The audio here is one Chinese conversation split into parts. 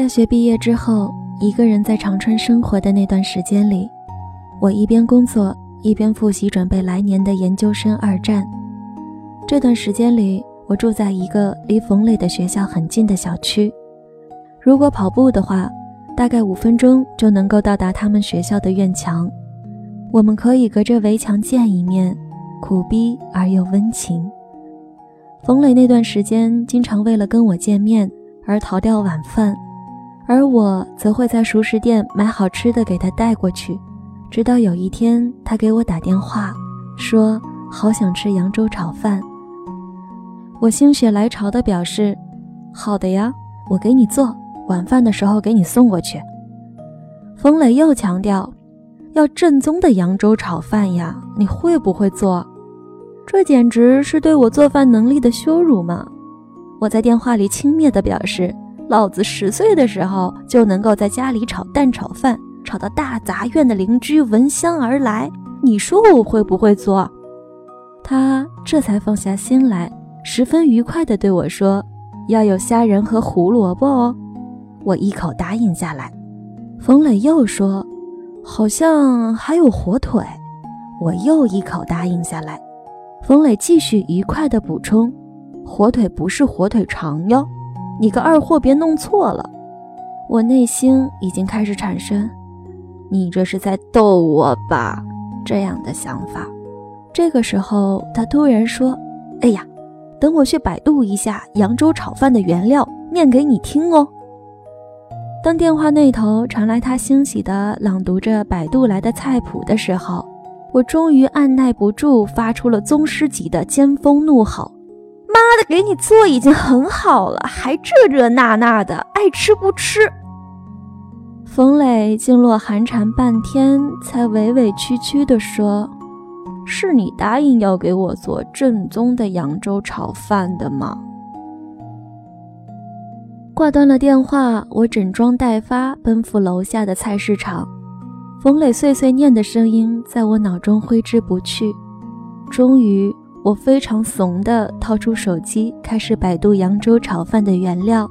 大学毕业之后，一个人在长春生活的那段时间里，我一边工作一边复习准备来年的研究生二战。这段时间里，我住在一个离冯磊的学校很近的小区，如果跑步的话，大概五分钟就能够到达他们学校的院墙。我们可以隔着围墙见一面，苦逼而又温情。冯磊那段时间经常为了跟我见面而逃掉晚饭。而我则会在熟食店买好吃的给他带过去，直到有一天他给我打电话，说好想吃扬州炒饭。我心血来潮的表示：“好的呀，我给你做，晚饭的时候给你送过去。”冯磊又强调：“要正宗的扬州炒饭呀，你会不会做？这简直是对我做饭能力的羞辱嘛！”我在电话里轻蔑的表示。老子十岁的时候就能够在家里炒蛋炒饭，炒到大杂院的邻居闻香而来。你说我会不会做？他这才放下心来，十分愉快地对我说：“要有虾仁和胡萝卜哦。”我一口答应下来。冯磊又说：“好像还有火腿。”我又一口答应下来。冯磊继续愉快地补充：“火腿不是火腿肠哟。”你个二货，别弄错了！我内心已经开始产生“你这是在逗我吧”这样的想法。这个时候，他突然说：“哎呀，等我去百度一下扬州炒饭的原料，念给你听哦。”当电话那头传来他欣喜地朗读着百度来的菜谱的时候，我终于按耐不住，发出了宗师级的尖峰怒吼。妈的，给你做已经很好了，还这这那那的，爱吃不吃。冯磊静落寒蝉半天，才委委屈屈地说：“是你答应要给我做正宗的扬州炒饭的吗？”挂断了电话，我整装待发，奔赴楼下的菜市场。冯磊碎碎念的声音在我脑中挥之不去。终于。我非常怂地掏出手机，开始百度扬州炒饭的原料。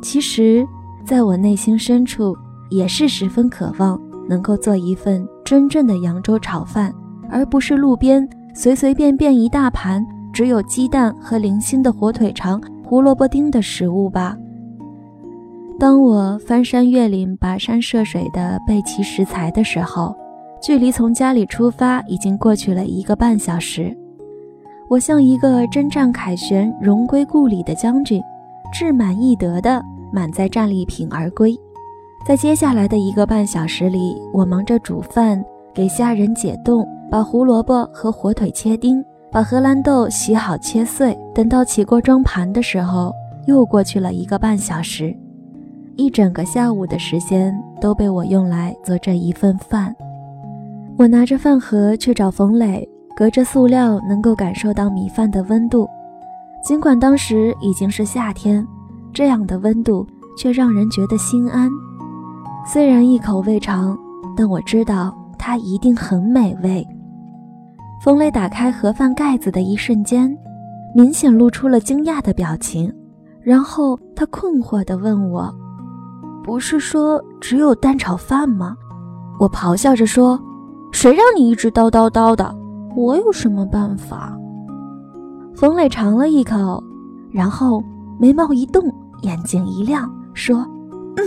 其实，在我内心深处，也是十分渴望能够做一份真正的扬州炒饭，而不是路边随随便便一大盘只有鸡蛋和零星的火腿肠、胡萝卜丁的食物吧。当我翻山越岭、跋山涉水地备齐食材的时候，距离从家里出发已经过去了一个半小时。我像一个征战凯旋、荣归故里的将军，志满意得的满载战利品而归。在接下来的一个半小时里，我忙着煮饭，给虾仁解冻，把胡萝卜和火腿切丁，把荷兰豆洗好切碎。等到起锅装盘的时候，又过去了一个半小时，一整个下午的时间都被我用来做这一份饭。我拿着饭盒去找冯磊。隔着塑料能够感受到米饭的温度，尽管当时已经是夏天，这样的温度却让人觉得心安。虽然一口未尝，但我知道它一定很美味。冯磊打开盒饭盖子的一瞬间，明显露出了惊讶的表情，然后他困惑地问我：“不是说只有蛋炒饭吗？”我咆哮着说：“谁让你一直叨叨叨的！”我有什么办法？冯磊尝了一口，然后眉毛一动，眼睛一亮，说：“嗯，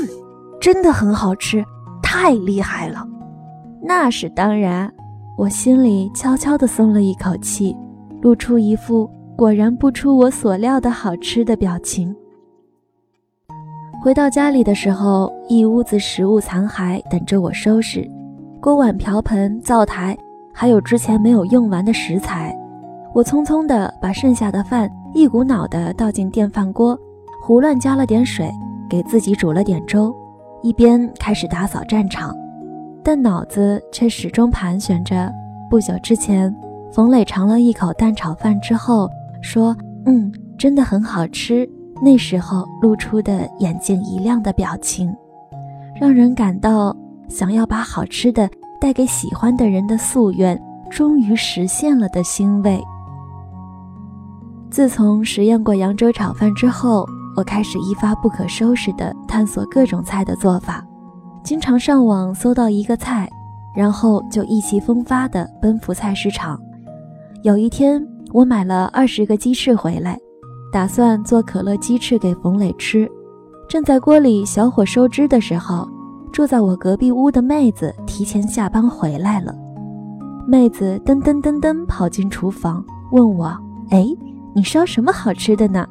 真的很好吃，太厉害了。”那是当然，我心里悄悄地松了一口气，露出一副果然不出我所料的好吃的表情。回到家里的时候，一屋子食物残骸等着我收拾，锅碗瓢盆、灶台。还有之前没有用完的食材，我匆匆地把剩下的饭一股脑地倒进电饭锅，胡乱加了点水，给自己煮了点粥，一边开始打扫战场，但脑子却始终盘旋着不久之前冯磊尝了一口蛋炒饭之后说：“嗯，真的很好吃。”那时候露出的眼睛一亮的表情，让人感到想要把好吃的。带给喜欢的人的夙愿终于实现了的欣慰。自从实验过扬州炒饭之后，我开始一发不可收拾地探索各种菜的做法，经常上网搜到一个菜，然后就意气风发地奔赴菜市场。有一天，我买了二十个鸡翅回来，打算做可乐鸡翅给冯磊吃。正在锅里小火收汁的时候，住在我隔壁屋的妹子提前下班回来了。妹子噔噔噔噔跑进厨房，问我：“哎，你烧什么好吃的呢？”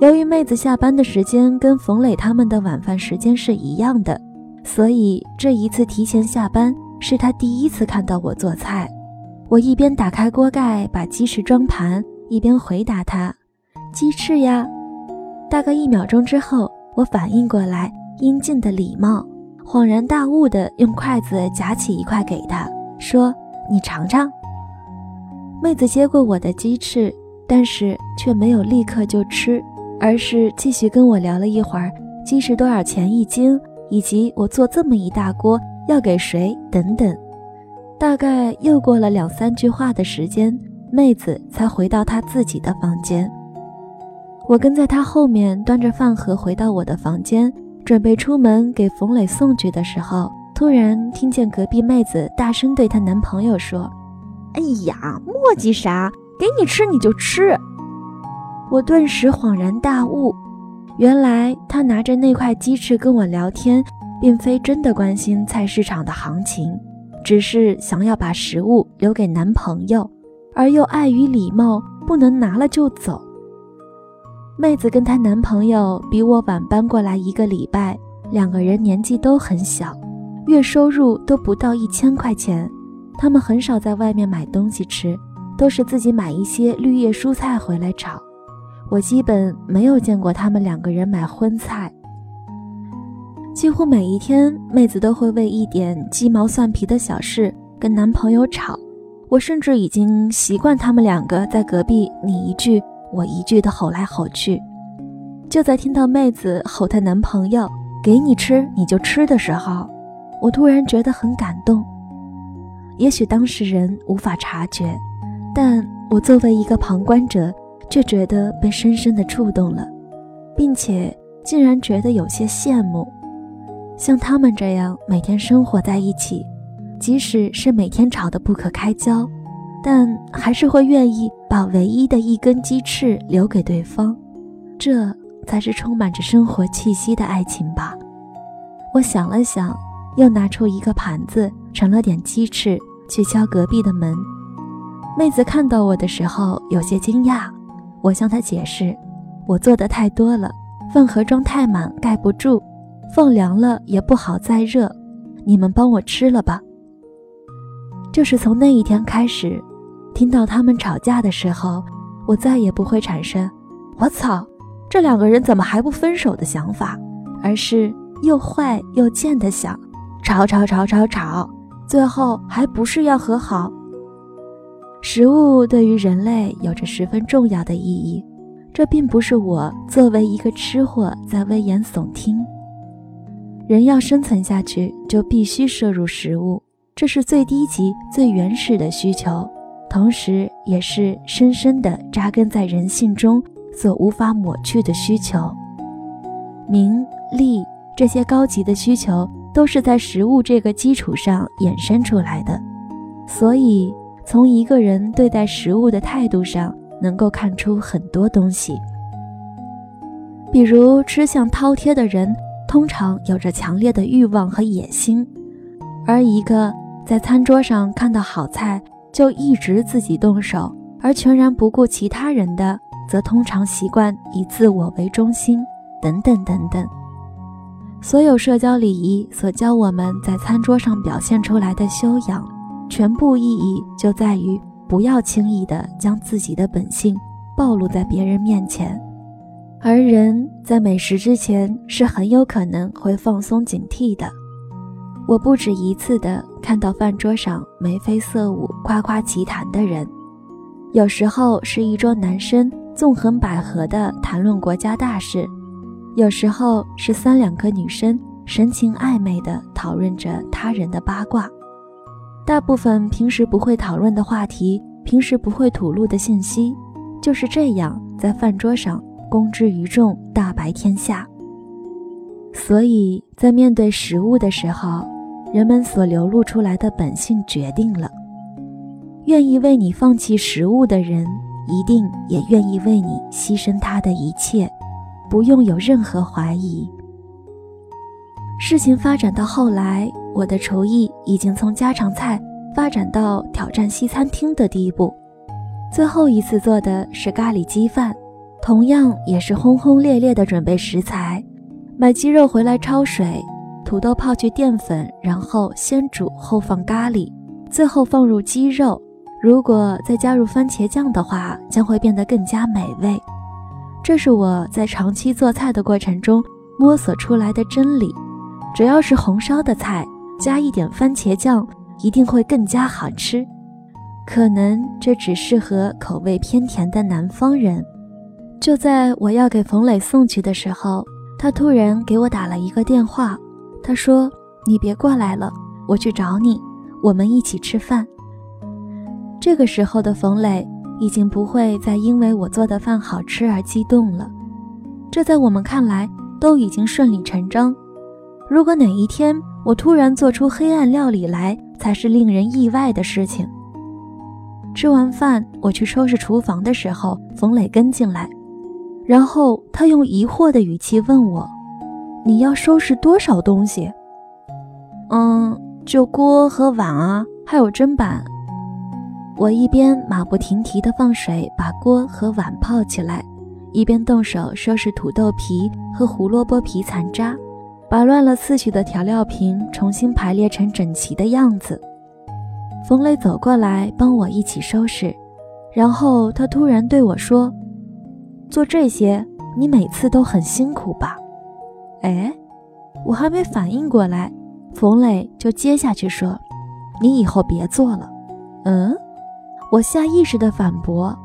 由于妹子下班的时间跟冯磊他们的晚饭时间是一样的，所以这一次提前下班是她第一次看到我做菜。我一边打开锅盖把鸡翅装盘，一边回答她：“鸡翅呀。”大概一秒钟之后，我反应过来应尽的礼貌，恍然大悟的用筷子夹起一块给她，说：“你尝尝。”妹子接过我的鸡翅，但是却没有立刻就吃，而是继续跟我聊了一会儿鸡翅多少钱一斤，以及我做这么一大锅要给谁等等。大概又过了两三句话的时间，妹子才回到她自己的房间。我跟在她后面，端着饭盒回到我的房间，准备出门给冯磊送去的时候，突然听见隔壁妹子大声对她男朋友说：“哎呀，磨叽啥？给你吃你就吃。”我顿时恍然大悟，原来她拿着那块鸡翅跟我聊天，并非真的关心菜市场的行情。只是想要把食物留给男朋友，而又碍于礼貌，不能拿了就走。妹子跟她男朋友比我晚搬过来一个礼拜，两个人年纪都很小，月收入都不到一千块钱。他们很少在外面买东西吃，都是自己买一些绿叶蔬菜回来炒。我基本没有见过他们两个人买荤菜。几乎每一天，妹子都会为一点鸡毛蒜皮的小事跟男朋友吵。我甚至已经习惯他们两个在隔壁你一句我一句的吼来吼去。就在听到妹子吼她男朋友“给你吃你就吃”的时候，我突然觉得很感动。也许当事人无法察觉，但我作为一个旁观者，却觉得被深深的触动了，并且竟然觉得有些羡慕。像他们这样每天生活在一起，即使是每天吵得不可开交，但还是会愿意把唯一的一根鸡翅留给对方，这才是充满着生活气息的爱情吧。我想了想，又拿出一个盘子，盛了点鸡翅，去敲隔壁的门。妹子看到我的时候有些惊讶，我向她解释，我做的太多了，饭盒装太满，盖不住。放凉了也不好再热，你们帮我吃了吧。就是从那一天开始，听到他们吵架的时候，我再也不会产生“我操，这两个人怎么还不分手”的想法，而是又坏又贱的想：吵吵吵吵吵，最后还不是要和好？食物对于人类有着十分重要的意义，这并不是我作为一个吃货在危言耸听。人要生存下去，就必须摄入食物，这是最低级、最原始的需求，同时也是深深的扎根在人性中所无法抹去的需求。名利这些高级的需求，都是在食物这个基础上衍生出来的。所以，从一个人对待食物的态度上，能够看出很多东西，比如吃相饕餮的人。通常有着强烈的欲望和野心，而一个在餐桌上看到好菜就一直自己动手，而全然不顾其他人的，则通常习惯以自我为中心，等等等等。所有社交礼仪所教我们在餐桌上表现出来的修养，全部意义就在于不要轻易的将自己的本性暴露在别人面前。而人在美食之前是很有可能会放松警惕的。我不止一次的看到饭桌上眉飞色舞、夸夸其谈的人，有时候是一桌男生纵横捭阖的谈论国家大事，有时候是三两个女生神情暧昧的讨论着他人的八卦。大部分平时不会讨论的话题，平时不会吐露的信息，就是这样在饭桌上。公之于众，大白天下。所以在面对食物的时候，人们所流露出来的本性决定了，愿意为你放弃食物的人，一定也愿意为你牺牲他的一切，不用有任何怀疑。事情发展到后来，我的厨艺已经从家常菜发展到挑战西餐厅的地步。最后一次做的是咖喱鸡饭，同样也是轰轰烈烈的准备食材，买鸡肉回来焯水，土豆泡去淀粉，然后先煮后放咖喱，最后放入鸡肉。如果再加入番茄酱的话，将会变得更加美味。这是我在长期做菜的过程中摸索出来的真理。只要是红烧的菜，加一点番茄酱，一定会更加好吃。可能这只适合口味偏甜的南方人。就在我要给冯磊送去的时候，他突然给我打了一个电话。他说：“你别过来了，我去找你，我们一起吃饭。”这个时候的冯磊已经不会再因为我做的饭好吃而激动了，这在我们看来都已经顺理成章。如果哪一天我突然做出黑暗料理来，才是令人意外的事情。吃完饭，我去收拾厨房的时候，冯磊跟进来，然后他用疑惑的语气问我：“你要收拾多少东西？”“嗯，就锅和碗啊，还有砧板。”我一边马不停蹄地放水把锅和碗泡起来，一边动手收拾土豆皮和胡萝卜皮残渣。把乱了次序的调料瓶重新排列成整齐的样子。冯磊走过来帮我一起收拾，然后他突然对我说：“做这些你每次都很辛苦吧？”哎，我还没反应过来，冯磊就接下去说：“你以后别做了。”嗯，我下意识的反驳：“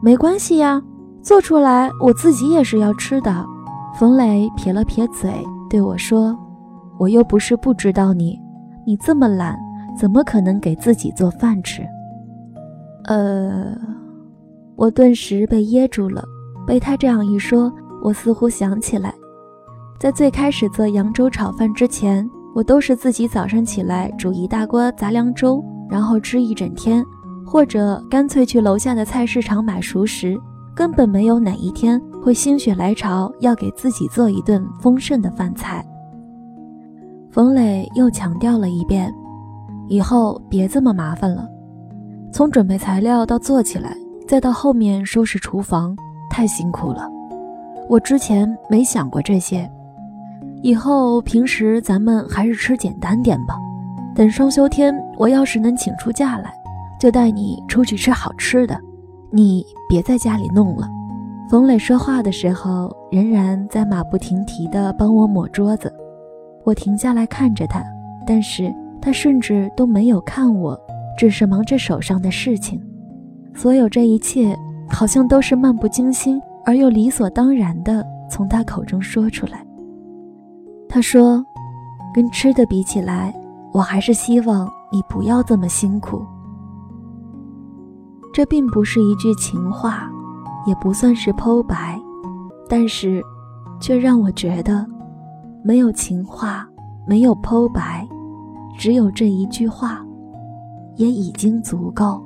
没关系呀，做出来我自己也是要吃的。”冯磊撇了撇嘴。对我说：“我又不是不知道你，你这么懒，怎么可能给自己做饭吃？”呃，我顿时被噎住了。被他这样一说，我似乎想起来，在最开始做扬州炒饭之前，我都是自己早上起来煮一大锅杂粮粥，然后吃一整天，或者干脆去楼下的菜市场买熟食。根本没有哪一天会心血来潮要给自己做一顿丰盛的饭菜。冯磊又强调了一遍：“以后别这么麻烦了，从准备材料到做起来，再到后面收拾厨房，太辛苦了。我之前没想过这些，以后平时咱们还是吃简单点吧。等双休天，我要是能请出假来，就带你出去吃好吃的。”你别在家里弄了。冯磊说话的时候，仍然在马不停蹄地帮我抹桌子。我停下来看着他，但是他甚至都没有看我，只是忙着手上的事情。所有这一切，好像都是漫不经心而又理所当然地从他口中说出来。他说：“跟吃的比起来，我还是希望你不要这么辛苦。”这并不是一句情话，也不算是剖白，但是，却让我觉得，没有情话，没有剖白，只有这一句话，也已经足够。